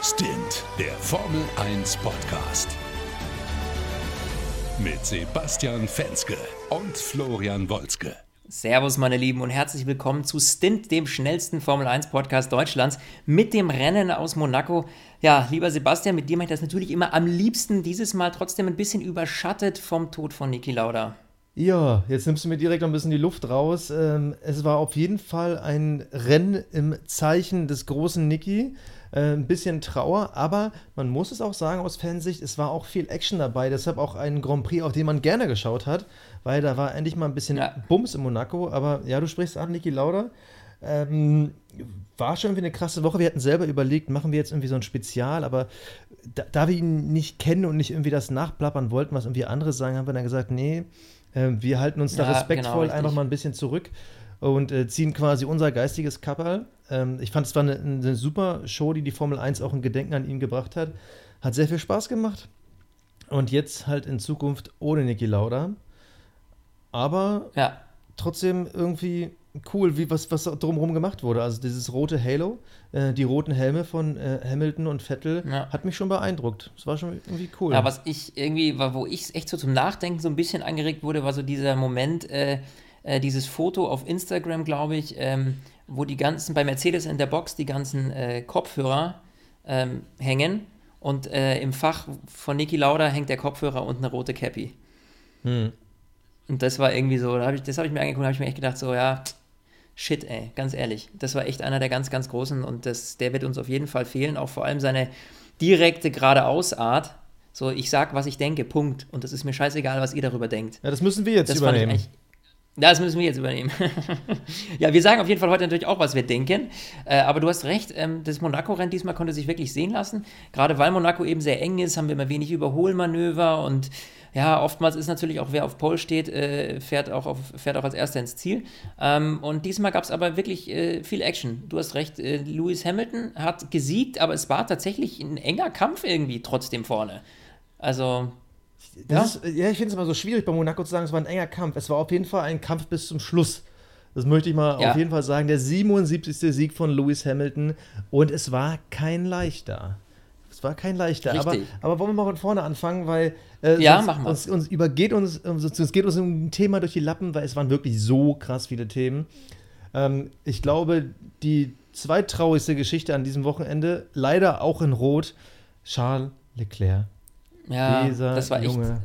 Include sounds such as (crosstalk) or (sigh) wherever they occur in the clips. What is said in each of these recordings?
Stint, der Formel 1 Podcast. Mit Sebastian Fenske und Florian Wolzke. Servus, meine Lieben, und herzlich willkommen zu Stint, dem schnellsten Formel 1 Podcast Deutschlands, mit dem Rennen aus Monaco. Ja, lieber Sebastian, mit dir mache ich das natürlich immer am liebsten, dieses Mal trotzdem ein bisschen überschattet vom Tod von Niki Lauda. Ja, jetzt nimmst du mir direkt noch ein bisschen die Luft raus. Ähm, es war auf jeden Fall ein Rennen im Zeichen des großen Niki. Äh, ein bisschen Trauer, aber man muss es auch sagen aus Fansicht, es war auch viel Action dabei. Deshalb auch ein Grand Prix, auf den man gerne geschaut hat, weil da war endlich mal ein bisschen ja. Bums in Monaco. Aber ja, du sprichst an, Niki Lauda. Ähm, war schon irgendwie eine krasse Woche. Wir hatten selber überlegt, machen wir jetzt irgendwie so ein Spezial, aber da, da wir ihn nicht kennen und nicht irgendwie das nachplappern wollten, was irgendwie andere sagen, haben wir dann gesagt, nee, äh, wir halten uns da ja, respektvoll genau, einfach mal ein bisschen zurück und äh, ziehen quasi unser geistiges Kapperl. Ähm, ich fand, es war eine, eine, super Show, die die Formel 1 auch ein Gedenken an ihn gebracht hat. Hat sehr viel Spaß gemacht. Und jetzt halt in Zukunft ohne Niki Lauda. Aber ja. trotzdem irgendwie cool, wie was, was drumherum gemacht wurde. Also dieses rote Halo, äh, die roten Helme von äh, Hamilton und Vettel, ja. hat mich schon beeindruckt. Das war schon irgendwie cool. Ja, was ich irgendwie, wo ich echt so zum Nachdenken so ein bisschen angeregt wurde, war so dieser Moment, äh, äh dieses Foto auf Instagram, glaube ich, ähm, wo die ganzen, bei Mercedes in der Box die ganzen äh, Kopfhörer ähm, hängen und äh, im Fach von Niki Lauda hängt der Kopfhörer und eine rote Cappy. Hm. Und das war irgendwie so, da hab ich, das habe ich mir angeguckt, habe ich mir echt gedacht, so, ja, shit, ey, ganz ehrlich. Das war echt einer der ganz, ganz großen und das, der wird uns auf jeden Fall fehlen. Auch vor allem seine direkte Geradeausart. So, ich sag, was ich denke, Punkt. Und das ist mir scheißegal, was ihr darüber denkt. Ja, das müssen wir jetzt das übernehmen. Das müssen wir jetzt übernehmen. (laughs) ja, wir sagen auf jeden Fall heute natürlich auch, was wir denken. Äh, aber du hast recht, ähm, das Monaco-Rennen diesmal konnte sich wirklich sehen lassen. Gerade weil Monaco eben sehr eng ist, haben wir immer wenig Überholmanöver und ja, oftmals ist natürlich auch, wer auf Pole steht, äh, fährt, auch auf, fährt auch als Erster ins Ziel. Ähm, und diesmal gab es aber wirklich äh, viel Action. Du hast recht, äh, Lewis Hamilton hat gesiegt, aber es war tatsächlich ein enger Kampf irgendwie trotzdem vorne. Also. Ja? Ist, ja, ich finde es immer so schwierig bei Monaco zu sagen, es war ein enger Kampf. Es war auf jeden Fall ein Kampf bis zum Schluss. Das möchte ich mal ja. auf jeden Fall sagen. Der 77. Sieg von Lewis Hamilton. Und es war kein leichter. Es war kein leichter. Aber, aber, wollen wir mal von vorne anfangen, weil äh, ja, wir. Uns, uns, übergeht uns, es geht uns ein Thema durch die Lappen, weil es waren wirklich so krass viele Themen. Ähm, ich glaube, die zweittraurigste Geschichte an diesem Wochenende, leider auch in Rot, Charles Leclerc. Ja, Dieser das war Junge. echt.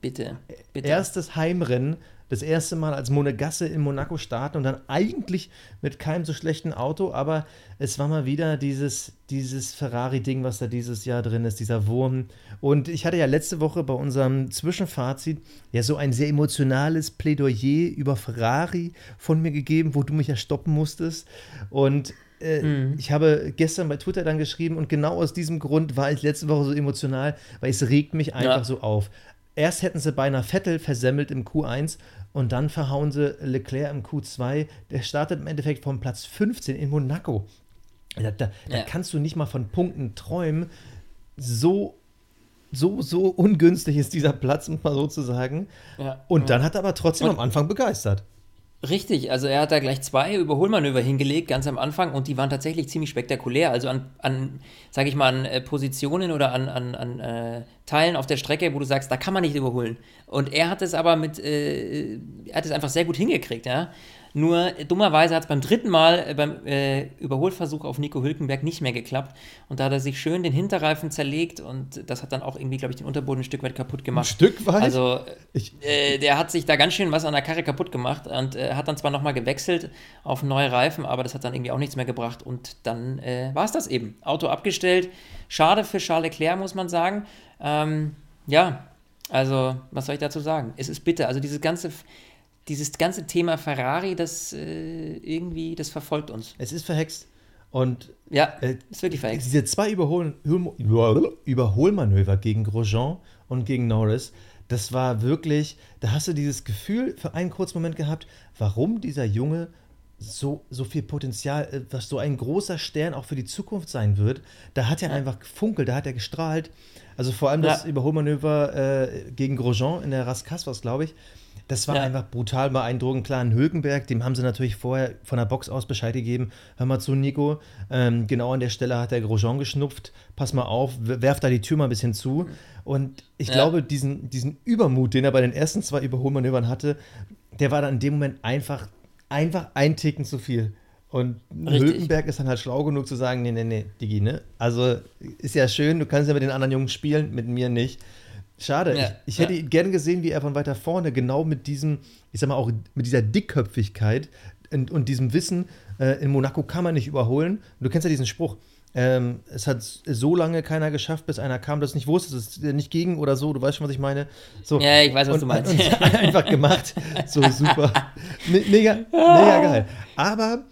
Bitte, bitte. Erstes Heimrennen das erste Mal als Monegasse in Monaco starten und dann eigentlich mit keinem so schlechten Auto, aber es war mal wieder dieses, dieses Ferrari-Ding, was da dieses Jahr drin ist, dieser Wurm. Und ich hatte ja letzte Woche bei unserem Zwischenfazit ja so ein sehr emotionales Plädoyer über Ferrari von mir gegeben, wo du mich ja stoppen musstest. Und äh, mhm. ich habe gestern bei Twitter dann geschrieben und genau aus diesem Grund war ich letzte Woche so emotional, weil es regt mich einfach ja. so auf erst hätten sie beinahe Vettel versemmelt im Q1 und dann verhauen sie Leclerc im Q2. Der startet im Endeffekt vom Platz 15 in Monaco. Da, da, ja. da kannst du nicht mal von Punkten träumen. So, so, so ungünstig ist dieser Platz, um mal so zu sagen. Ja. Und dann hat er aber trotzdem und am Anfang begeistert. Richtig, also er hat da gleich zwei Überholmanöver hingelegt, ganz am Anfang, und die waren tatsächlich ziemlich spektakulär. Also an, an sage ich mal, an äh, Positionen oder an, an, an äh, Teilen auf der Strecke, wo du sagst, da kann man nicht überholen. Und er hat es aber mit, äh, er hat es einfach sehr gut hingekriegt, ja. Nur dummerweise hat es beim dritten Mal äh, beim äh, Überholversuch auf Nico Hülkenberg nicht mehr geklappt. Und da hat er sich schön den Hinterreifen zerlegt und das hat dann auch irgendwie, glaube ich, den Unterboden ein Stück weit kaputt gemacht. Ein Stück weit? Also äh, der hat sich da ganz schön was an der Karre kaputt gemacht und äh, hat dann zwar nochmal gewechselt auf neue Reifen, aber das hat dann irgendwie auch nichts mehr gebracht. Und dann äh, war es das eben. Auto abgestellt. Schade für Charles Leclerc, muss man sagen. Ähm, ja, also, was soll ich dazu sagen? Es ist bitter. Also, dieses ganze, dieses ganze Thema Ferrari, das äh, irgendwie, das verfolgt uns. Es ist verhext. Und ja, äh, ist wirklich verhext. Diese zwei Überhol Überholmanöver gegen Grosjean und gegen Norris, das war wirklich, da hast du dieses Gefühl für einen kurzen Moment gehabt, warum dieser Junge so, so viel Potenzial, äh, was so ein großer Stern auch für die Zukunft sein wird. Da hat er ja. einfach gefunkelt, da hat er gestrahlt. Also vor allem das ja. Überholmanöver äh, gegen Grosjean in der Raskas, was glaube ich, Das war Ja. einfach brutal beeindruckend. Klar, in Hülkenberg, dem haben sie natürlich vorher von der Box aus Bescheid gegeben. Hör mal zu, Nico. Ähm, genau an der Stelle hat der Grosjean geschnupft. Pass mal auf, werf da die Tür mal ein bisschen zu. Und ich Ja. glaube, diesen, diesen Übermut, den er bei den ersten zwei Überholmanövern hatte, der war dann in dem Moment einfach, einfach ein Ticken zu viel. Und Richtig. Hülkenberg ist dann halt schlau genug zu sagen, nee, nee, nee, Digi, ne? Also ist ja schön, du kannst ja mit den anderen Jungs spielen, mit mir nicht. Schade. Ja, ich, ich hätte ja. gern gesehen, wie er von weiter vorne genau mit diesem, ich sag mal auch mit dieser Dickköpfigkeit und, und diesem Wissen, äh, in Monaco kann man nicht überholen. Du kennst ja diesen Spruch. Ähm, es hat so lange keiner geschafft, bis einer kam, das nicht wusste, es ist nicht gegen oder so. Du weißt schon, was ich meine. So. Ja, ich weiß, was und, du meinst. (laughs) Einfach gemacht. So super. (laughs) Me mega, mega geil. Aber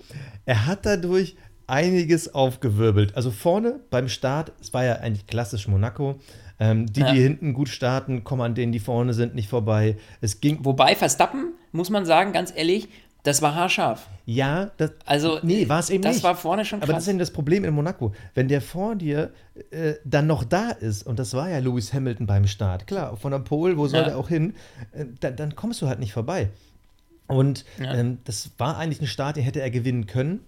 er hat dadurch einiges aufgewirbelt. Also vorne beim Start, es war ja eigentlich klassisch Monaco. Ähm, die, Ja. die hinten gut starten, kommen an denen, die vorne sind, nicht vorbei. Es ging, Wobei Verstappen, muss man sagen, ganz ehrlich, das war haarscharf. ja, das, Also, nee, war es eben das nicht. war vorne schon Aber das krass. ist eben das Problem in Monaco. Wenn der vor dir äh, dann noch da ist, und das war ja Lewis Hamilton beim Start, klar, von der Pole, wo soll Ja. der auch hin, äh, dann, dann kommst du halt nicht vorbei. Und Ja. ähm, das war eigentlich ein Start, den hätte er gewinnen können.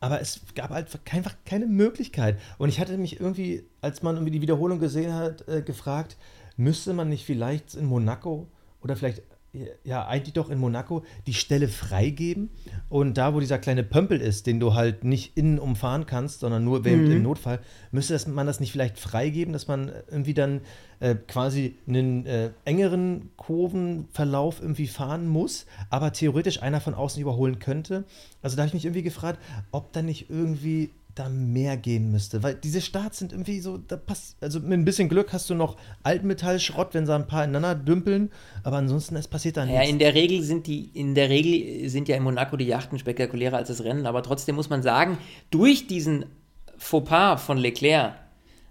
Aber es gab halt einfach keine Möglichkeit. Und ich hatte mich irgendwie, als man irgendwie die Wiederholung gesehen hat, äh, gefragt, müsste man nicht vielleicht in Monaco oder vielleicht, ja, eigentlich doch in Monaco die Stelle freigeben? Und da, wo dieser kleine Pömpel ist, den du halt nicht innen umfahren kannst, sondern nur Mhm. im Notfall, müsste das, man das nicht vielleicht freigeben, dass man irgendwie dann äh, quasi einen äh, engeren Kurvenverlauf irgendwie fahren muss, aber theoretisch einer von außen überholen könnte? Also da habe ich mich irgendwie gefragt, ob da nicht irgendwie da mehr gehen müsste, weil diese Starts sind irgendwie so, da passt, also mit ein bisschen Glück hast du noch Altmetallschrott, wenn sie ein paar ineinander dümpeln, aber ansonsten es passiert da Ja, nichts. in der Regel sind die, in der Regel sind ja in Monaco die Yachten spektakulärer als das Rennen, aber trotzdem muss man sagen, durch diesen Fauxpas von Leclerc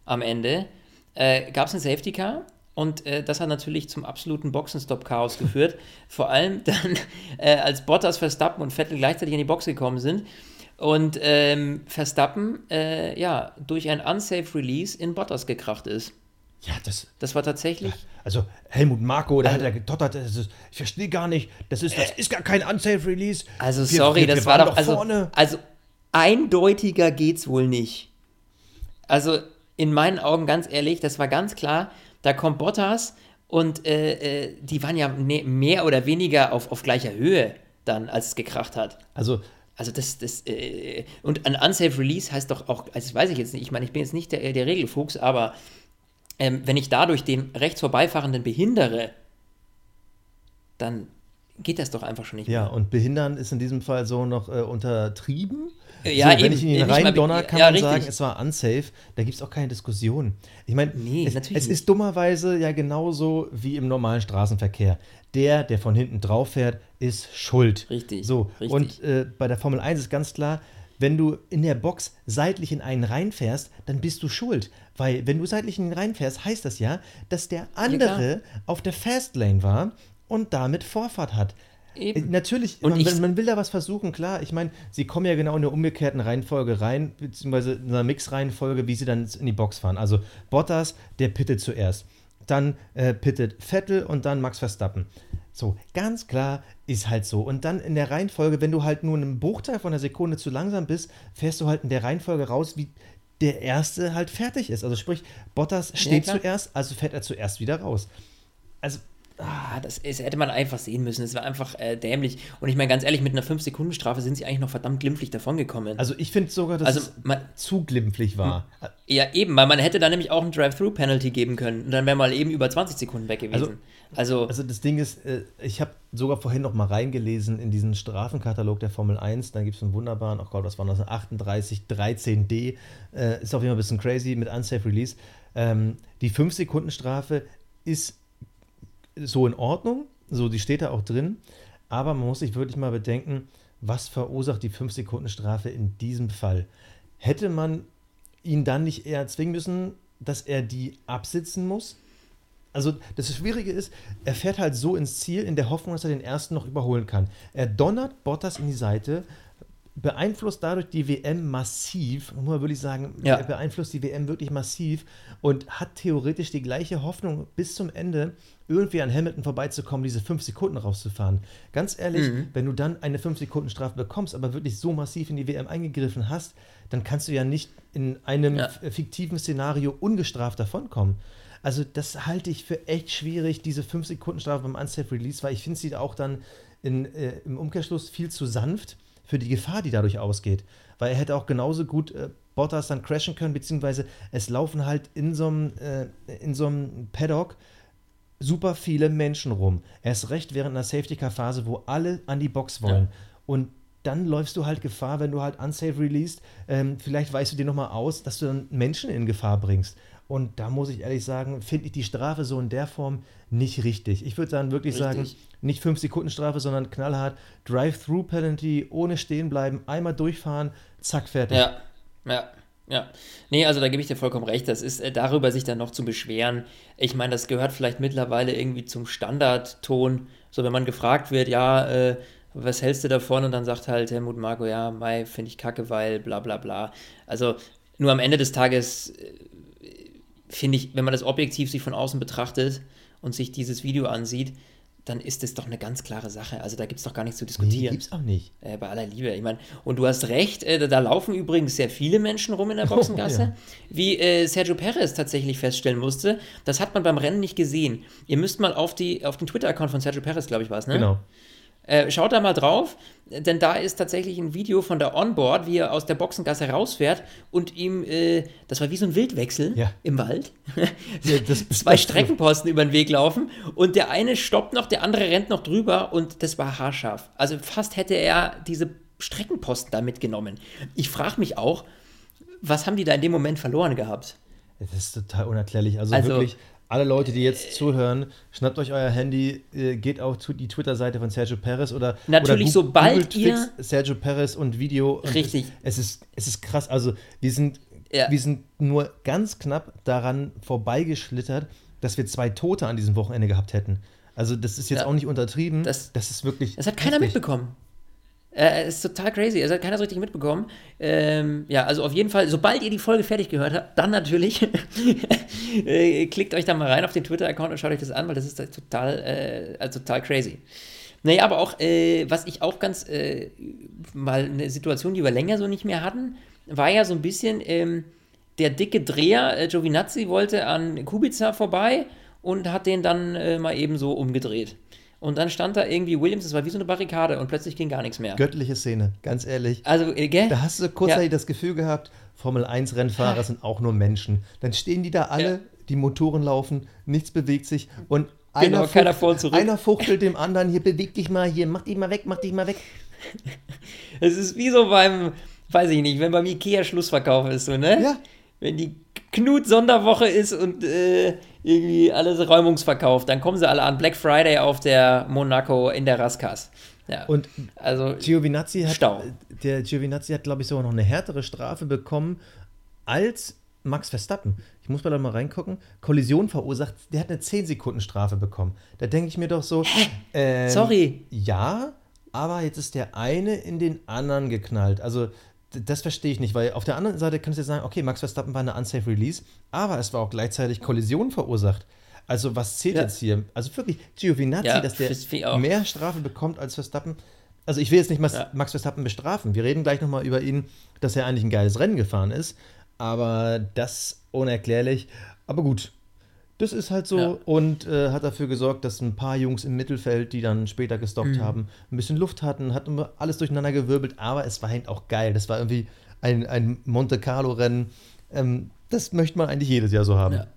am Ende äh, gab es ein Safety Car und äh, das hat natürlich zum absoluten Boxenstopp-Chaos geführt. Vor allem dann, (laughs) äh, als Bottas, Verstappen und Vettel gleichzeitig in die Box gekommen sind und ähm, Verstappen äh, ja durch ein unsafe Release in Bottas gekracht ist. ja, das, Das war tatsächlich also Helmut Marko, der Also- hat ja getottert, das ist, ich verstehe gar nicht, das ist, das ist gar kein Unsafe Release. Also Wir- sorry, wir- das wir war waren doch, also, vorne. also eindeutiger geht's wohl nicht. Also in meinen Augen ganz ehrlich, das war ganz klar, da kommt Bottas und äh, äh, die waren ja ne, mehr oder weniger auf, auf gleicher Höhe dann, als es gekracht hat. Also Also das, das, äh, und ein Unsafe Release heißt doch auch, also das weiß ich jetzt nicht, ich meine, ich bin jetzt nicht der, der Regelfuchs, aber ähm, wenn ich dadurch den rechts vorbeifahrenden behindere, dann geht das doch einfach schon nicht Ja, mehr. und behindern ist in diesem Fall so noch äh, untertrieben. Ja, so, wenn eben. ich in ihn mal rein be- donner, kann ja, man richtig. sagen, es war unsafe. Da gibt es auch keine Diskussion. Ich meine, Nee, es, es ist dummerweise ja genauso wie im normalen Straßenverkehr. Der, der von hinten drauf fährt, ist schuld. Richtig, So, richtig. und äh, bei der Formel 1 ist ganz klar, wenn du in der Box seitlich in einen reinfährst, dann bist du schuld. Weil wenn du seitlich in ihn reinfährst, heißt das ja, dass der andere auf der Fastlane war und damit Vorfahrt hat. Eben. Äh, Natürlich, Und man, ich- man, will da was versuchen, klar. Ich meine, sie kommen ja genau in der umgekehrten Reihenfolge rein, beziehungsweise in einer Mix-Reihenfolge, wie sie dann in die Box fahren. Also Bottas, der pittet zuerst. Dann äh, pittet Vettel und dann Max Verstappen. So, ganz klar ist halt so. Und dann in der Reihenfolge, wenn du halt nur einen Bruchteil von einer Sekunde zu langsam bist, fährst du halt in der Reihenfolge raus, wie der Erste halt fertig ist. Also sprich, Bottas steht klar. zuerst, also fährt er zuerst wieder raus. Also, Ah, das ist, hätte man einfach sehen müssen. Das war einfach äh, dämlich. Und ich meine, ganz ehrlich, mit einer 5-Sekunden-Strafe sind sie eigentlich noch verdammt glimpflich davongekommen. also ich finde sogar, dass Also, es man- zu glimpflich war. ja, eben, weil man hätte da nämlich auch ein Drive-Through-Penalty geben können. Und dann wäre mal eben über 20 Sekunden weg gewesen. Also, Also das Ding ist, äh, ich habe sogar vorhin noch mal reingelesen in diesen Strafenkatalog der Formel 1. Da gibt es einen wunderbaren, oh Gott, was war das, 38, 13D. Äh, ist auf jeden Fall ein bisschen crazy mit Unsafe Release. Ähm, die 5-Sekunden-Strafe ist so in Ordnung, so die steht da auch drin. Aber man muss sich wirklich mal bedenken, was verursacht die 5-Sekunden-Strafe in diesem Fall? Hätte man ihn dann nicht eher zwingen müssen, dass er die absitzen muss? Also das Schwierige ist, er fährt halt so ins Ziel in der Hoffnung, dass er den ersten noch überholen kann. Er donnert Bottas in die Seite, beeinflusst dadurch die WM massiv, muss man wirklich sagen, Ja. er beeinflusst die WM wirklich massiv und hat theoretisch die gleiche Hoffnung bis zum Ende, irgendwie an Hamilton vorbeizukommen, diese fünf Sekunden rauszufahren. Ganz ehrlich, Mhm. wenn du dann eine fünf Sekunden Strafe bekommst, aber wirklich so massiv in die WM eingegriffen hast, dann kannst du ja nicht in einem Ja. fiktiven Szenario ungestraft davonkommen. Also das halte ich für echt schwierig, diese 5 Sekunden Strafe beim Unsafe Release, weil ich finde sie auch dann in, äh, im Umkehrschluss viel zu sanft für die Gefahr, die dadurch ausgeht. Weil er hätte auch genauso gut äh, Bottas dann crashen können, beziehungsweise es laufen halt in so einem äh, in so einem Paddock super viele Menschen rum. Erst recht während einer Safety-Car-Phase, wo alle an die Box wollen. Und dann läufst du halt Gefahr, wenn du halt unsafe released, ähm, vielleicht weißt du dir nochmal aus, dass du dann Menschen in Gefahr bringst. Und da muss ich ehrlich sagen, finde ich die Strafe so in der Form nicht richtig. Ich würde dann wirklich sagen, Richtig. nicht 5 Sekunden Strafe, sondern knallhart Drive-Through-Penalty, ohne stehen bleiben, einmal durchfahren, zack, fertig. Ja, ja, ja. Nee, also da gebe ich dir vollkommen recht. Das ist äh, darüber, sich dann noch zu beschweren. Ich meine, das gehört vielleicht mittlerweile irgendwie zum Standardton. So, wenn man gefragt wird, ja, äh, was hältst du davon? Und dann sagt halt Helmut Marko, ja, Mai finde ich kacke, weil bla bla bla. Also nur am Ende des Tages äh, finde ich, wenn man das objektiv sich von außen betrachtet und sich dieses Video ansieht, dann ist es doch eine ganz klare Sache. Also da gibt es doch gar nichts zu Nee, diskutieren. gibt's auch nicht. Äh, bei aller Liebe. Ich meine, und du hast recht, äh, da, da laufen übrigens sehr viele Menschen rum in der (laughs) Boxengasse. ja. Wie äh, Sergio Perez tatsächlich feststellen musste. Das hat man beim Rennen nicht gesehen. Ihr müsst mal auf, die, auf den Twitter-Account von Sergio Perez, glaube ich, war es, ne? Genau. Äh, schaut da mal drauf, denn da ist tatsächlich ein Video von der Onboard, wie er aus der Boxengasse rausfährt und ihm, äh, das war wie so ein Wildwechsel Ja. im Wald. (laughs) Ja, (laughs) Zwei Streckenposten über den Weg laufen und der eine stoppt noch, der andere rennt noch drüber und das war haarscharf. Also fast hätte er diese Streckenposten da mitgenommen. Ich frage mich auch, was haben die da in dem Moment verloren gehabt? Das ist total unerklärlich. Also, Also- wirklich, alle Leute, die jetzt zuhören, schnappt euch euer Handy, äh, geht auf zu die Twitter-Seite von Sergio Perez oder Natürlich, oder sobald ihr- Sergio Perez und Video. Und Richtig. Es, es, ist, es ist krass. Also wir sind, Ja. wir sind nur ganz knapp daran vorbeigeschlittert, dass wir zwei Tote an diesem Wochenende gehabt hätten. Also das ist jetzt Ja. auch nicht untertrieben. Das- das ist wirklich. Das hat keiner heftig. mitbekommen. Äh, ist total crazy. Es hat keiner so richtig mitbekommen. Ähm, ja, also auf jeden Fall, sobald ihr die Folge fertig gehört habt, dann natürlich (laughs) äh, klickt euch da mal rein auf den Twitter-Account und schaut euch das an, weil das ist halt total, äh, also total crazy. Naja, aber auch, äh, was ich auch ganz, äh, mal eine Situation, die wir länger so nicht mehr hatten, war ja so ein bisschen, ähm, der dicke Dreher, äh, Giovinazzi, wollte an Kubica vorbei und hat den dann äh, mal eben so umgedreht. Und dann stand da irgendwie Williams, das war wie so eine Barrikade und plötzlich ging gar nichts mehr. Göttliche Szene, ganz ehrlich. Also, äh, gell? Da hast du kurz Ja. das Gefühl gehabt, Formel 1 Rennfahrer (laughs) sind auch nur Menschen. Dann stehen die da alle, Ja. die Motoren laufen, nichts bewegt sich und Genau, einer, keiner fucht- vor und zurück. einer fuchtelt dem (laughs) anderen, hier beweg dich mal, hier mach dich mal weg, mach dich mal weg. (laughs) Es ist wie so beim, weiß ich nicht, wenn beim Ikea Schlussverkauf ist, so, ne? Ja. Wenn die Knut-Sonderwoche ist und äh, irgendwie alles Räumungsverkauf, dann kommen sie alle an Black Friday auf der Monaco in der Raskas. Ja. Und also, Giovinazzi hat, Stau. der Giovinazzi hat, glaube ich, sogar noch eine härtere Strafe bekommen als Max Verstappen. Ich muss mal da mal reingucken. Kollision verursacht, der hat eine 10 Sekunden Strafe bekommen. Da denke ich mir doch so, ähm, Sorry. Ja, aber jetzt ist der eine in den anderen geknallt. Also das verstehe ich nicht, weil auf der anderen Seite kannst du sagen, okay, Max Verstappen war eine unsafe Release, aber es war auch gleichzeitig Kollision verursacht. Also was zählt Ja. jetzt hier? Also wirklich, Giovinazzi, Ja, dass der mehr Strafe bekommt als Verstappen. Also ich will jetzt nicht Max, Ja. Max Verstappen bestrafen. Wir reden gleich nochmal über ihn, dass er eigentlich ein geiles Rennen gefahren ist. Aber das unerklärlich. Aber gut, das ist halt so Ja. und äh, hat dafür gesorgt, dass ein paar Jungs im Mittelfeld, die dann später gestoppt Mhm. haben, ein bisschen Luft hatten, hat alles durcheinander gewirbelt, aber es war halt auch geil. Das war irgendwie ein, ein Monte Carlo-Rennen. Ähm, das möchte man eigentlich jedes Jahr so haben. Ja.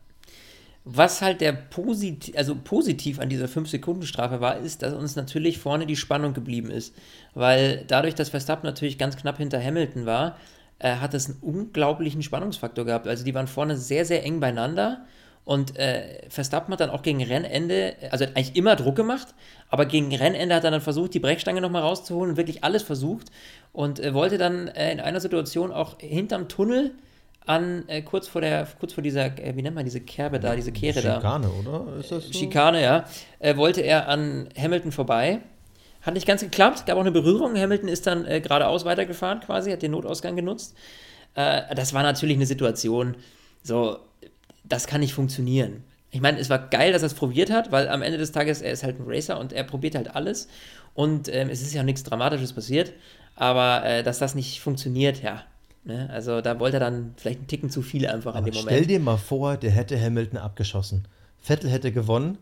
Was halt der posit also positiv an dieser 5-Sekunden-Strafe war, ist, dass uns natürlich vorne die Spannung geblieben ist. Weil dadurch, dass Verstappen natürlich ganz knapp hinter Hamilton war, äh, hat es einen unglaublichen Spannungsfaktor gehabt. Also die waren vorne sehr, sehr eng beieinander. Und äh, Verstappen hat dann auch gegen Rennende, also hat eigentlich immer Druck gemacht, aber gegen Rennende hat er dann versucht, die Brechstange nochmal rauszuholen und wirklich alles versucht. Und äh, wollte dann äh, in einer Situation auch hinterm Tunnel an, äh, kurz vor der, kurz vor dieser, äh, wie nennt man diese Kerbe da, diese Kehre da. Schikane, oder? Ist das so? Schikane, ja, äh, wollte er an Hamilton vorbei, Hat nicht ganz geklappt, gab auch eine Berührung. Hamilton ist dann äh, geradeaus weitergefahren quasi, hat den Notausgang genutzt. Das war natürlich eine Situation, so, das kann nicht funktionieren. Ich meine, es war geil, dass er es probiert hat, weil am Ende des Tages, er ist halt ein Racer und er probiert halt alles. Und ähm, es ist ja nichts Dramatisches passiert. Aber äh, dass das nicht funktioniert, ja. Ne? Also da wollte er dann vielleicht einen Ticken zu viel einfach Aber in dem Moment. stell dir mal vor, der hätte Hamilton abgeschossen. Vettel hätte gewonnen.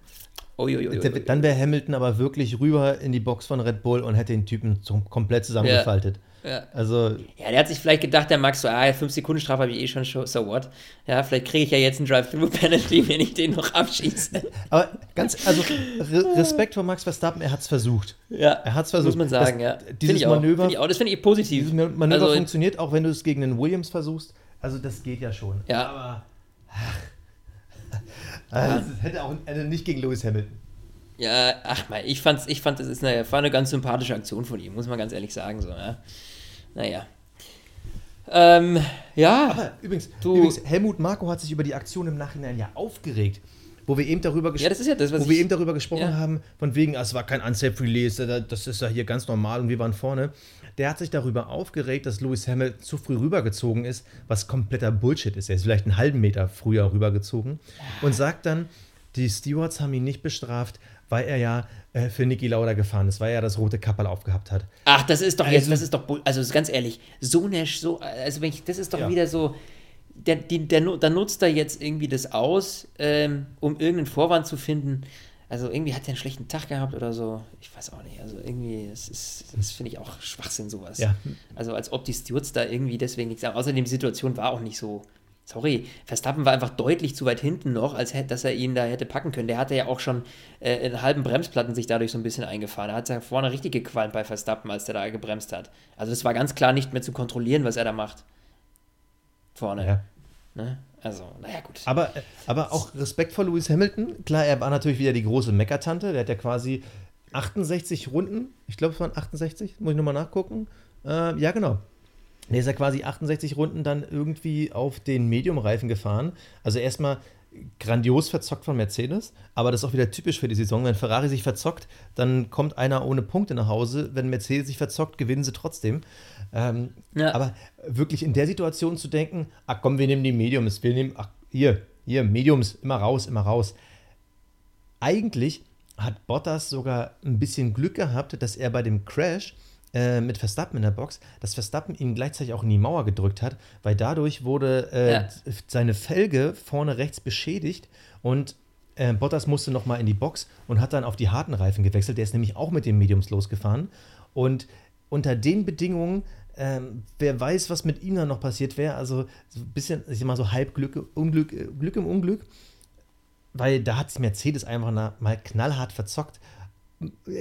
Uiuiui. Dann wäre Hamilton aber wirklich rüber in die Box von Red Bull und hätte den Typen zum, komplett zusammengefaltet. Ja. Also, Ja, der hat sich vielleicht gedacht, der Max so, ah, 5 Sekunden Strafe habe ich eh schon, so so what. Ja, vielleicht kriege ich ja jetzt einen Drive-Through-Penalty, (laughs) wenn ich den noch abschieße. aber ganz, also Re Respekt vor Max Verstappen, er hat es versucht. Ja, Er hat's versucht. muss man sagen, Das- ja. dieses Manöver- auch, das finde ich positiv. Dieses Manöver also, funktioniert, auch wenn du es gegen den Williams versuchst. Also das geht ja schon. Ja. Aber ach, das hätte auch also nicht gegen Lewis Hamilton. Ja, ach mal, ich fand's, ich fand, das ist eine, war eine ganz sympathische Aktion von ihm, muss man ganz ehrlich sagen, so, ja. Naja. Ähm, ja. Aber übrigens, Du- übrigens, Helmut Marko hat sich über die Aktion im Nachhinein ja aufgeregt. Wo wir eben darüber, ges Ja, ja das, wo wir eben darüber gesprochen Ja. haben, von wegen, ah, es war kein Unsafe Release, da- das ist ja hier ganz normal und wir waren vorne. Der hat sich darüber aufgeregt, dass Lewis Hamilton zu früh rübergezogen ist, was kompletter Bullshit ist. Er ist vielleicht einen halben Meter früher rübergezogen und sagt dann, die Stewards haben ihn nicht bestraft, weil er ja äh, für Niki Lauda gefahren ist, weil er das rote Kapperl aufgehabt hat. Ach, das ist doch jetzt, Also- das ist doch, also ganz ehrlich, so eine, so, also wenn ich, das ist doch Ja. wieder so, der, die, der, dann nutzt er jetzt irgendwie das aus, ähm, um irgendeinen Vorwand zu finden. Also irgendwie hat er einen schlechten Tag gehabt oder so. Ich weiß auch nicht. Also irgendwie, das ist, das finde ich auch Schwachsinn, sowas. Ja. Also als ob die Stewards da irgendwie deswegen nichts sagen. Außerdem, die Situation war auch nicht so. Sorry, Verstappen war einfach deutlich zu weit hinten noch, als hätte, dass er ihn da hätte packen können. Der hatte ja auch schon äh, in halben Bremsplatten sich dadurch so ein bisschen eingefahren. Da hat ja vorne richtig gequalmt bei Verstappen, als der da gebremst hat. Also es war ganz klar nicht mehr zu kontrollieren, was er da macht. Vorne. Ja. Ne? Also, naja, gut. Aber, aber auch Respekt vor Lewis Hamilton. Klar, er war natürlich wieder die große Meckertante. Der hat ja quasi 68 Runden. Ich glaube, es waren 68. Muss ich nochmal nachgucken. Äh, ja, genau. Der ist ja quasi 68 Runden dann irgendwie auf den Medium-Reifen gefahren. Also erstmal grandios verzockt von Mercedes, aber das ist auch wieder typisch für die Saison. Wenn Ferrari sich verzockt, dann kommt einer ohne Punkte nach Hause. Wenn Mercedes sich verzockt, gewinnen sie trotzdem. Ähm, Ja. Aber wirklich in der Situation zu denken, ach komm, wir nehmen die Mediums, wir nehmen, ach hier, hier, Mediums, immer raus, immer raus. Eigentlich hat Bottas sogar ein bisschen Glück gehabt, dass er bei dem Crash äh, mit Verstappen in der Box, dass Verstappen ihn gleichzeitig auch in die Mauer gedrückt hat, weil dadurch wurde äh, Ja. seine Felge vorne rechts beschädigt und äh, Bottas musste nochmal in die Box und hat dann auf die harten Reifen gewechselt. Der ist nämlich auch mit den Mediums losgefahren. Und unter den Bedingungen, ähm, wer weiß, was mit ihm dann noch passiert wäre, also so ein bisschen, ich sag mal so halb Glück, Unglück, Glück im Unglück, weil da hat sich Mercedes einfach mal knallhart verzockt.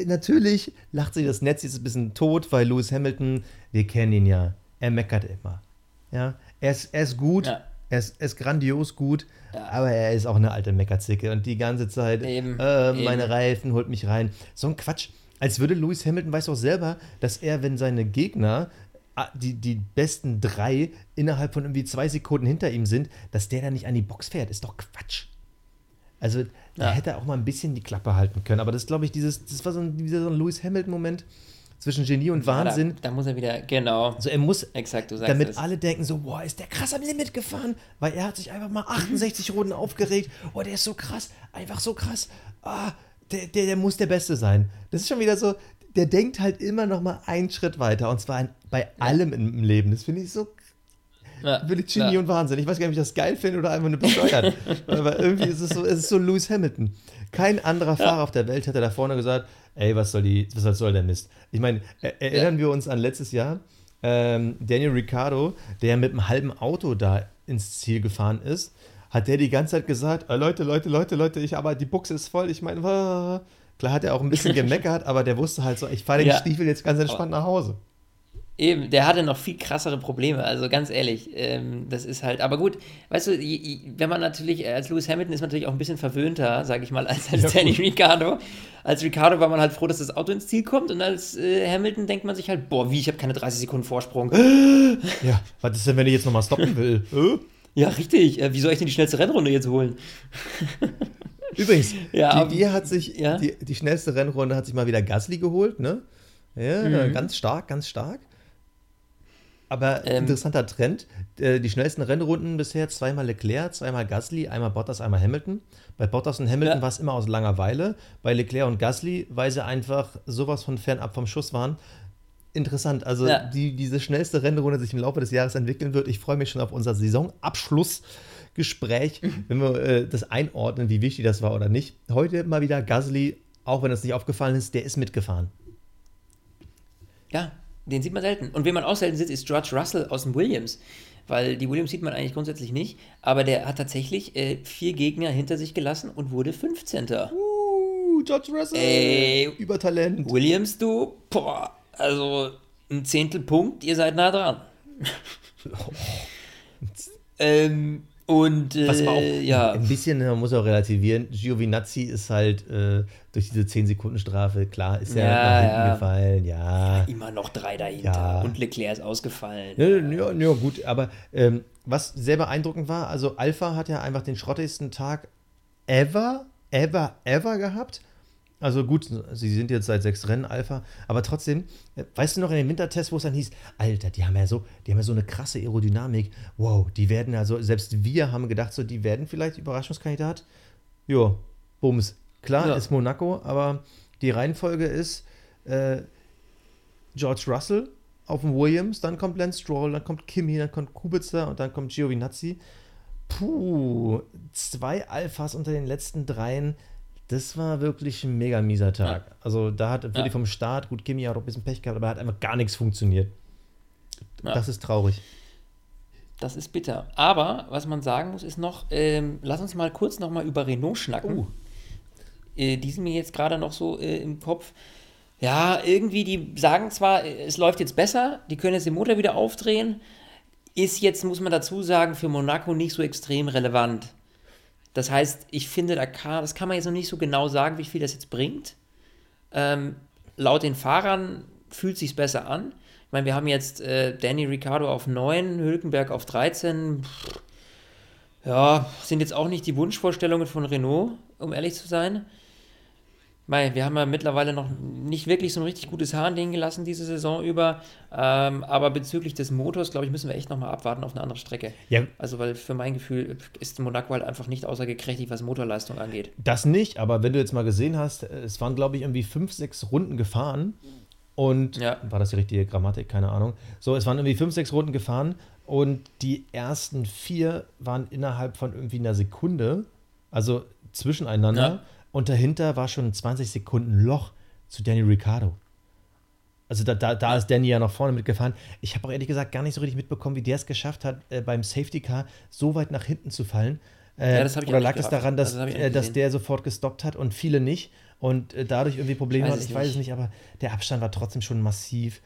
Natürlich lacht sich das Netz jetzt ein bisschen tot, weil Lewis Hamilton, wir kennen ihn ja, er meckert immer. Ja, er ist, er ist gut, Ja. er, ist, er ist grandios gut, aber er ist auch eine alte Meckerzicke und die ganze Zeit, Eben, äh, eben. meine Reifen, holt mich rein. So ein Quatsch. Als würde Lewis Hamilton weiß auch selber, dass er, wenn seine Gegner, ah, die, die besten drei, innerhalb von irgendwie zwei Sekunden hinter ihm sind, dass der dann nicht an die Box fährt. Ist doch Quatsch. Also, da Ja. hätte er auch mal ein bisschen die Klappe halten können. Aber das glaube ich, dieses, das war so ein, so ein Lewis Hamilton-Moment zwischen Genie und Wahnsinn. Da, da muss er wieder, genau. Also er muss, Exakt, du sagst damit es. alle denken so, boah, ist der krass am Limit gefahren, weil er hat sich einfach mal 68 Runden aufgeregt. Oh, der ist so krass, einfach so krass. Ah, der, der, der muss der Beste sein. Das ist schon wieder so, der denkt halt immer noch mal einen Schritt weiter und zwar bei allem im Leben. Das finde ich so Ja, wirklich Genie ja. und Wahnsinn. Ich weiß gar nicht, ob ich das geil finde oder einfach nur bescheuert. (laughs) Aber irgendwie ist es so, es ist so Lewis Hamilton. Kein anderer Fahrer auf der Welt hätte da vorne gesagt, ey, was soll die, was soll der Mist? Ich meine, er, erinnern wir uns an letztes Jahr, ähm, Daniel Ricciardo, der mit einem halben Auto da ins Ziel gefahren ist, hat der die ganze Zeit gesagt, äh, Leute, Leute, Leute, Leute, ich, aber die Buchse ist voll. Ich meine, klar hat er auch ein bisschen (laughs) gemeckert, aber der wusste halt so, ich fahre den Ja. Stiefel jetzt ganz entspannt nach Hause. Eben, der hatte noch viel krassere Probleme, also ganz ehrlich, ähm, das ist halt, aber gut, weißt du, je- je- wenn man natürlich, äh, als Lewis Hamilton ist man natürlich auch ein bisschen verwöhnter, sage ich mal, als, als Ja, Danny. Ricciardo. Als Ricciardo war man halt froh, dass das Auto ins Ziel kommt und als äh, Hamilton denkt man sich halt, boah, wie, ich habe keine 30 Sekunden Vorsprung. (laughs) Ja, was ist denn, wenn ich jetzt nochmal stoppen will? (laughs) Ja, richtig, äh, wie soll ich denn die schnellste Rennrunde jetzt holen? (laughs) Übrigens, Ja, die, die hat sich, ja? die, die schnellste Rennrunde hat sich mal wieder Gasly geholt, ne? Ja, Mhm. ganz stark, ganz stark. Aber Ähm. interessanter Trend. Äh, Die schnellsten Rennrunden bisher zweimal Leclerc, zweimal Gasly, einmal Bottas, einmal Hamilton. Bei Bottas und Hamilton Ja. war es immer aus Langeweile. Bei Leclerc und Gasly, weil sie einfach sowas von fernab vom Schuss waren. Interessant, also Ja. die, diese schnellste Rennrunde sich im Laufe des Jahres entwickeln wird. Ich freue mich schon auf unser Saisonabschlussgespräch, (laughs) wenn wir äh, das einordnen, wie wichtig das war oder nicht. Heute mal wieder Gasly, auch wenn es nicht aufgefallen ist, der ist mitgefahren. Ja, den sieht man selten. Und wen man auch selten sieht, ist George Russell aus dem Williams. Weil die Williams sieht man eigentlich grundsätzlich nicht. Aber der hat tatsächlich äh, vier Gegner hinter sich gelassen und wurde 15. Uh, George Russell, Ey. Übertalent. Williams, du, boah, also ein Zehntel Punkt, ihr seid nah dran. (laughs) ähm, und äh, Was war auch ja, ein bisschen, man muss auch relativieren, Giovinazzi ist halt äh, durch diese 10-Sekunden-Strafe, klar, ist ja, Ja, nach hinten ja. gefallen, ja. immer noch drei dahinter. Und Leclerc ist ausgefallen. Ja, ja, ja, gut, aber ähm, was sehr beeindruckend war, also Alpha hat ja einfach den schrottigsten Tag ever, ever, ever gehabt. Also gut, sie sind jetzt seit sechs Rennen Alpha, aber trotzdem, äh, weißt du noch in den Wintertests, wo es dann hieß, Alter, die haben ja so, die haben ja so eine krasse Aerodynamik. Wow, die werden also, selbst wir haben gedacht, so, die werden vielleicht Überraschungskandidat. Jo, Bums. Klar, Ja. ist Monaco, aber die Reihenfolge ist äh, George Russell auf dem Williams, dann kommt Lance Stroll, dann kommt Kimi, dann kommt Kubica und dann kommt Giovinazzi. Puh, zwei Alphas unter den letzten dreien. Das war wirklich ein mega mieser Tag. Ja. Also da hat wirklich Ja. vom Start, gut, Kimi hat auch ein bisschen Pech gehabt, aber hat einfach gar nichts funktioniert. Ja. Das ist traurig. Das ist bitter. Aber was man sagen muss, ist noch, ähm, lass uns mal kurz noch mal über Renault schnacken. Äh, die sind mir jetzt gerade noch so äh, im Kopf. Ja, irgendwie, die sagen zwar, äh, es läuft jetzt besser, die können jetzt den Motor wieder aufdrehen, ist jetzt, muss man dazu sagen, für Monaco nicht so extrem relevant. Das heißt, ich finde, da kann, das kann man jetzt noch nicht so genau sagen, wie viel das jetzt bringt. Ähm, laut den Fahrern fühlt sich besser an. Ich meine, wir haben jetzt äh, Danny Ricciardo auf 9, Hülkenberg auf 13. Pff, ja, sind jetzt auch nicht die Wunschvorstellungen von Renault, um ehrlich zu sein. Mei, wir haben ja mittlerweile noch nicht wirklich so ein richtig gutes Haar an denen gelassen diese Saison über. Ähm, aber bezüglich des Motors, glaube ich, müssen wir echt nochmal abwarten auf eine andere Strecke. Ja, Also, weil für mein Gefühl ist Monaco halt einfach nicht aussagekräftig, was Motorleistung angeht. Das nicht, aber wenn du jetzt mal gesehen hast, es waren, glaube ich, irgendwie fünf, sechs Runden gefahren. Und Ja. war das die richtige Grammatik? Keine Ahnung. So, es waren irgendwie fünf, sechs Runden gefahren und die ersten vier waren innerhalb von irgendwie einer Sekunde, also zwischeneinander. Ja. Und dahinter war schon ein 20 Sekunden Loch zu Danny Ricciardo. Also da, da, da ist Danny ja noch vorne mitgefahren. Ich habe auch ehrlich gesagt gar nicht so richtig mitbekommen, wie der es geschafft hat, äh, beim Safety Car so weit nach hinten zu fallen. Äh, Ja, das ich oder lag es daran, dass, Also das ich äh, dass der sofort gestoppt hat und viele nicht und äh, dadurch irgendwie Probleme weiß hatten? Ich weiß es nicht, aber der Abstand war trotzdem schon massiv.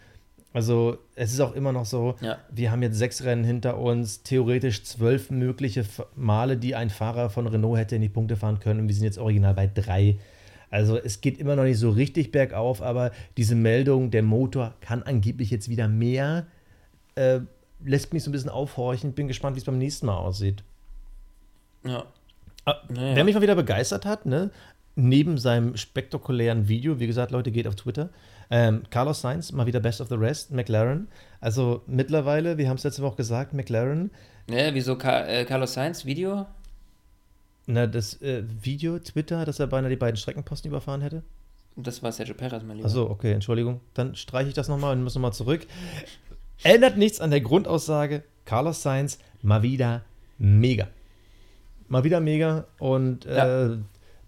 Also es ist auch immer noch so, Ja. wir haben jetzt sechs Rennen hinter uns, theoretisch zwölf mögliche Male, die ein Fahrer von Renault hätte in die Punkte fahren können und wir sind jetzt original bei drei. Also es geht immer noch nicht so richtig bergauf, aber diese Meldung, der Motor kann angeblich jetzt wieder mehr, äh, lässt mich so ein bisschen aufhorchen. Bin gespannt, wie es beim nächsten Mal aussieht. Ja. Ah, Naja. Wer mich mal wieder begeistert hat, ne, neben seinem spektakulären Video, wie gesagt, Leute, geht auf Twitter, ähm, Carlos Sainz, mal wieder Best of the Rest, McLaren. Also mittlerweile, wir haben es letzte Woche gesagt, McLaren, Ja, wieso Ka äh, Carlos Sainz Video? na, das äh, Video, Twitter, dass er beinahe die beiden Streckenposten überfahren hätte. Das war Sergio Perez, mein Lieber. Achso, okay, Entschuldigung. Dann streiche ich das nochmal und muss nochmal zurück. Ändert nichts an der Grundaussage. Carlos Sainz mal wieder mega. Mal wieder mega und äh, Ja.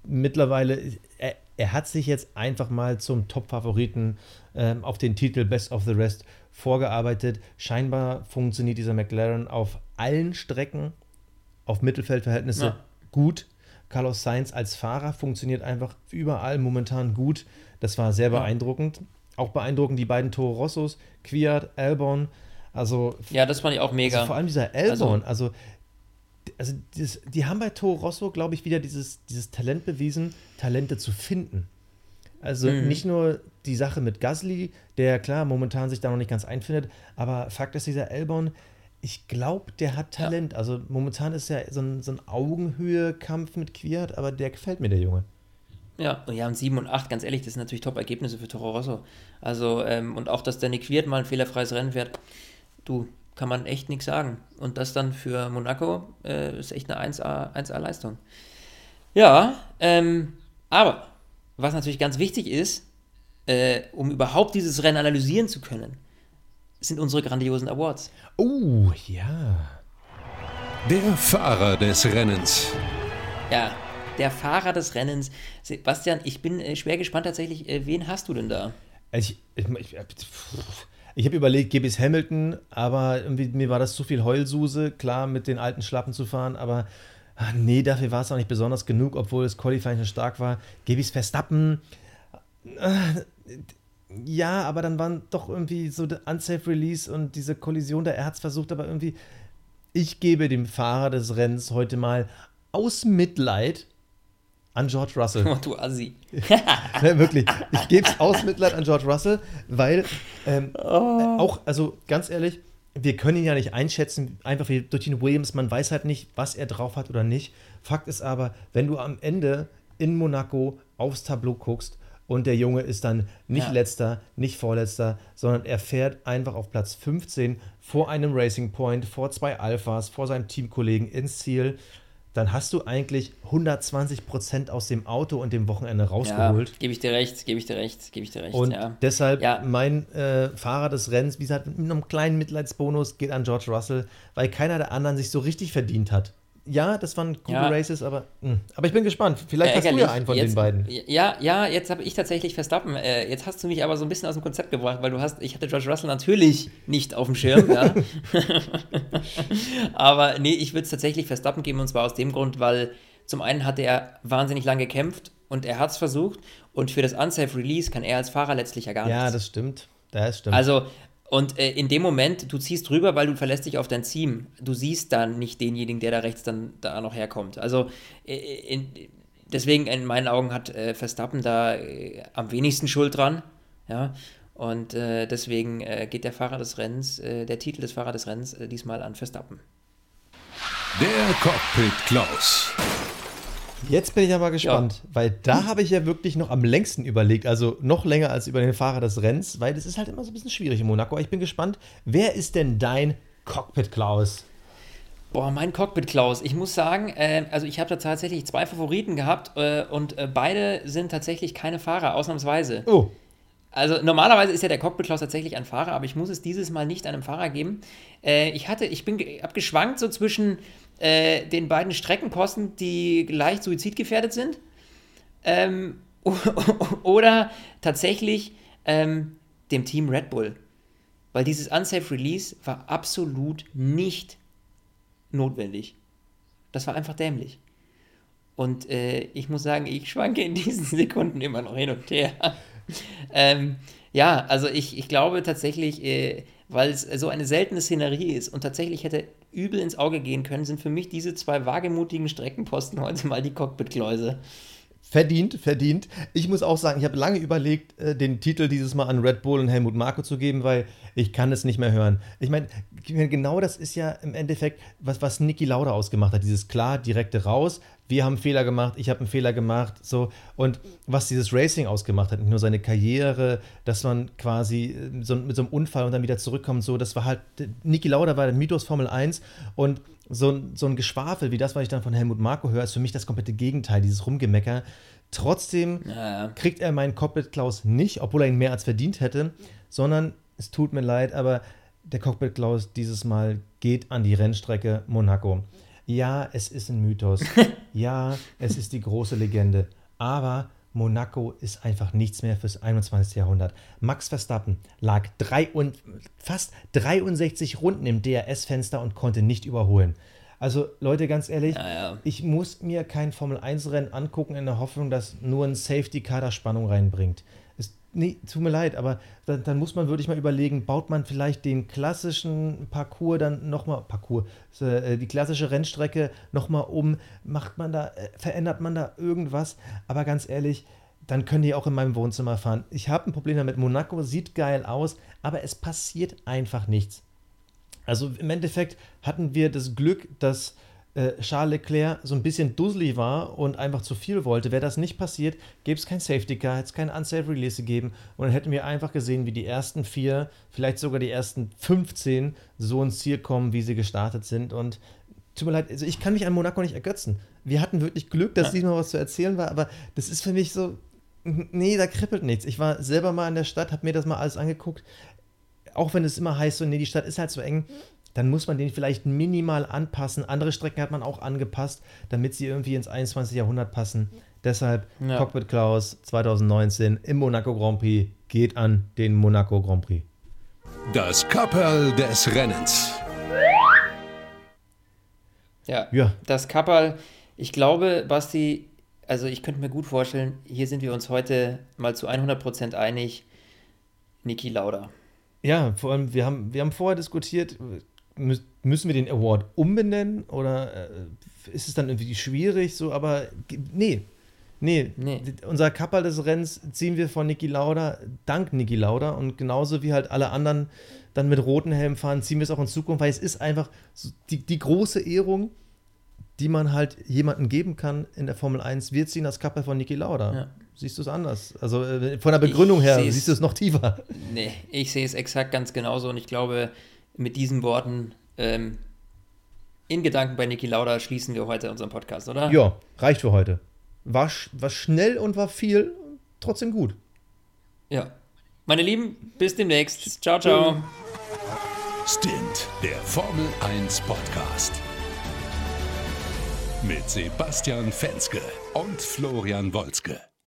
mittlerweile, er, er hat sich jetzt einfach mal zum Top-Favoriten ähm, auf den Titel Best of the Rest vorgearbeitet. Scheinbar funktioniert dieser McLaren auf allen Strecken, auf Mittelfeldverhältnisse Ja. gut. Carlos Sainz als Fahrer funktioniert einfach überall momentan gut. Das war sehr Ja. beeindruckend. Auch beeindruckend die beiden Toro Rossos, Kwiat, Albon. Also, Ja, das fand ich auch mega. also vor allem dieser Albon, also, also das, die haben bei Toro Rosso, glaube ich, wieder dieses, dieses Talent bewiesen, Talente zu finden. Also Mhm. nicht nur die Sache mit Gasly, der klar momentan sich da noch nicht ganz einfindet, aber Fakt ist, dieser Albon, Ich glaube, der hat Talent. Ja. Also momentan ist ja so ein, so ein Augenhöhe-Kampf mit Quiert, aber der gefällt mir, der Junge. Ja, und ja, und 7 und 8, ganz ehrlich, das sind natürlich Top-Ergebnisse für Toro Rosso. Also, ähm, und auch, dass der Nick Quiert mal ein fehlerfreies Rennen fährt, du, kann man echt nichts sagen. Und das dann für Monaco äh, ist echt eine 1A, 1A-Leistung. Ja, ähm, aber was natürlich ganz wichtig ist, äh, um überhaupt dieses Rennen analysieren zu können, sind unsere grandiosen Awards. Oh, ja. Der Fahrer des Rennens. Ja, der Fahrer des Rennens. Sebastian, ich bin äh, schwer gespannt tatsächlich, äh, wen hast du denn da? Also ich, ich, ich, ich habe überlegt, gebe ich Hamilton, aber irgendwie, mir war das zu viel Heulsuse, klar, mit den alten Schlappen zu fahren, aber ach, nee, dafür war es auch nicht besonders genug, obwohl das Qualifying schon stark war. Gebe ich Verstappen. Äh, ja, aber dann waren doch irgendwie so der Unsafe Release und diese Kollision da. Er hat es versucht, aber irgendwie. Ich gebe dem Fahrer des Rennens heute mal aus Mitleid an George Russell. Oh, du Assi. ja, (laughs) wirklich. Ich gebe es aus Mitleid an George Russell, weil ähm, oh. auch, also ganz ehrlich, wir können ihn ja nicht einschätzen, einfach wie durch den Williams, man weiß halt nicht, was er drauf hat oder nicht. Fakt ist aber, wenn du am Ende in Monaco aufs Tableau guckst und der Junge ist dann nicht ja. letzter, nicht vorletzter, sondern er fährt einfach auf Platz 15 vor einem Racing Point, vor zwei Alphas, vor seinem Teamkollegen ins Ziel dann hast du eigentlich 120 Prozent aus dem Auto und dem Wochenende rausgeholt. Ja, gebe ich dir recht, gebe ich dir recht, gebe ich dir recht. Und ja. deshalb ja. mein äh, Fahrer des Rennens, wie gesagt, mit einem kleinen Mitleidsbonus geht an George Russell, weil keiner der anderen sich so richtig verdient hat ja, das waren gute ja. Races, aber, mh. Hm. aber ich bin gespannt. Vielleicht ja, hast du ja einen von jetzt, den beiden. Ja, ja, jetzt habe ich tatsächlich Verstappen. Äh, jetzt hast du mich aber so ein bisschen aus dem Konzept gebracht, weil du hast, ich hatte George Russell natürlich nicht auf dem Schirm, ja. (laughs) (laughs) aber nee, ich würde es tatsächlich Verstappen geben und zwar aus dem Grund, weil zum einen hat er wahnsinnig lange gekämpft und er hat es versucht und für das Unsafe Release kann er als Fahrer letztlich ja gar nichts. Ja, das stimmt. Das stimmt. Also und äh, in dem Moment, du ziehst drüber, weil du verlässt dich auf dein Team. Du siehst dann nicht denjenigen, der da rechts dann da noch herkommt. Also äh, in, deswegen in meinen Augen hat äh, Verstappen da äh, am wenigsten Schuld dran. Ja. Und äh, deswegen äh, geht der Fahrer des Rennens, der Titel des Fahrer des Rennens diesmal an Verstappen. Der Cockpit Klaus. Jetzt bin ich aber gespannt, ja. weil da habe ich ja wirklich noch am längsten überlegt, also noch länger als über den Fahrer des Rennens, weil das ist halt immer so ein bisschen schwierig in Monaco. Aber ich bin gespannt, wer ist denn dein Cockpit Klaus? Boah, mein Cockpit Klaus. Ich muss sagen, äh, also ich habe da tatsächlich zwei Favoriten gehabt äh, und äh, beide sind tatsächlich keine Fahrer, ausnahmsweise. Oh. Also normalerweise ist ja der Cockpit Klaus tatsächlich ein Fahrer, aber ich muss es dieses Mal nicht einem Fahrer geben. Äh, ich hatte, ich bin, habe geschwankt so zwischen äh, den beiden Streckenposten, die leicht suizidgefährdet sind. Ähm, (laughs) oder tatsächlich ähm, dem Team Red Bull. Weil dieses Unsafe Release war absolut nicht notwendig. Das war einfach dämlich. Und äh, ich muss sagen, ich schwanke in diesen (laughs) Sekunden immer noch hin und her. Ähm, ja, also ich, ich glaube tatsächlich, äh, weil es so eine seltene Szenerie ist und tatsächlich hätte übel ins Auge gehen können, sind für mich diese zwei wagemutigen Streckenposten heute mal die Cockpit-Kläuse. Verdient, verdient. Ich muss auch sagen, ich habe lange überlegt, äh, den Titel dieses Mal an Red Bull und Helmut Marko zu geben, weil ich kann es nicht mehr hören. Ich meine, genau das ist ja im Endeffekt, was, was Niki Lauda ausgemacht hat. Dieses klar, direkte raus. Wir haben einen Fehler gemacht, ich habe einen Fehler gemacht. So. Und was dieses Racing ausgemacht hat, nicht nur seine Karriere, dass man quasi äh, so, mit so einem Unfall und dann wieder zurückkommt, so, das war halt, Niki Lauda war der Mythos Formel 1 und so, so ein Geschwafel wie das, was ich dann von Helmut Marko höre, ist für mich das komplette Gegenteil, dieses Rumgemecker. Trotzdem ja. kriegt er meinen Cockpit Klaus nicht, obwohl er ihn mehr als verdient hätte, sondern es tut mir leid, aber der Cockpit Klaus dieses Mal geht an die Rennstrecke Monaco. Ja, es ist ein Mythos. (laughs) ja, es ist die große Legende. Aber Monaco ist einfach nichts mehr fürs 21. Jahrhundert. Max Verstappen lag drei und, fast 63 Runden im DRS-Fenster und konnte nicht überholen. Also Leute, ganz ehrlich, ja, ja. ich muss mir kein Formel-1-Rennen angucken in der Hoffnung, dass nur ein Safety-Car da Spannung reinbringt. Nee, tut mir leid, aber dann, dann, muss man wirklich mal überlegen, baut man vielleicht den klassischen Parcours dann nochmal, Parcours, äh, die klassische Rennstrecke nochmal um, macht man da, äh, verändert man da irgendwas, aber ganz ehrlich, dann können die auch in meinem Wohnzimmer fahren. Ich habe ein Problem damit, Monaco sieht geil aus, aber es passiert einfach nichts. Also im Endeffekt hatten wir das Glück, dass äh, Charles Leclerc so ein bisschen dusselig war und einfach zu viel wollte. Wäre das nicht passiert, gäbe es kein Safety Car, hätte es keine Unsafe Release gegeben und dann hätten wir einfach gesehen, wie die ersten vier, vielleicht sogar die ersten 15 so ins Ziel kommen, wie sie gestartet sind und tut mir leid, also ich kann mich an Monaco nicht ergötzen. Wir hatten wirklich Glück, dass ja. diesmal was zu erzählen war, aber das ist für mich so, nee, da kribbelt nichts. Ich war selber mal in der Stadt, habe mir das mal alles angeguckt auch wenn es immer heißt, so, nee, die Stadt ist halt so eng, dann muss man den vielleicht minimal anpassen. Andere Strecken hat man auch angepasst, damit sie irgendwie ins 21. Jahrhundert passen. Deshalb ja. Cockpit Klaus 2019 im Monaco Grand Prix geht an den Monaco Grand Prix. Das Kapperl des Rennens. Ja, ja. das Kapperl. Ich glaube, Basti, also ich könnte mir gut vorstellen, hier sind wir uns heute mal zu 100% einig. Niki Lauda. Ja, vor allem, wir haben, wir haben vorher diskutiert, müssen wir den Award umbenennen oder äh, ist es dann irgendwie schwierig so, aber nee. Nee, nee. unser Kapperl des Rennens ziehen wir von Niki Lauda, dank Niki Lauda und genauso wie halt alle anderen dann mit roten Helm fahren, ziehen wir es auch in Zukunft, weil es ist einfach so die, die große Ehrung, die man halt jemandem geben kann in der Formel 1. Wir ziehen das Kapperl von Niki Lauda. Ja siehst du es anders? Also äh, von der Begründung ich her siehst du es noch tiefer. Nee, ich sehe es exakt ganz genauso und ich glaube, mit diesen Worten ähm, in Gedanken bei Niki Lauda schließen wir heute unseren Podcast, oder? Ja, reicht für heute. War, war schnell und war viel, trotzdem gut. Ja. Meine Lieben, bis demnächst. Ciao, ciao. Stint, der Formel 1 Podcast. Mit Sebastian Fenske und Florian Wolzke.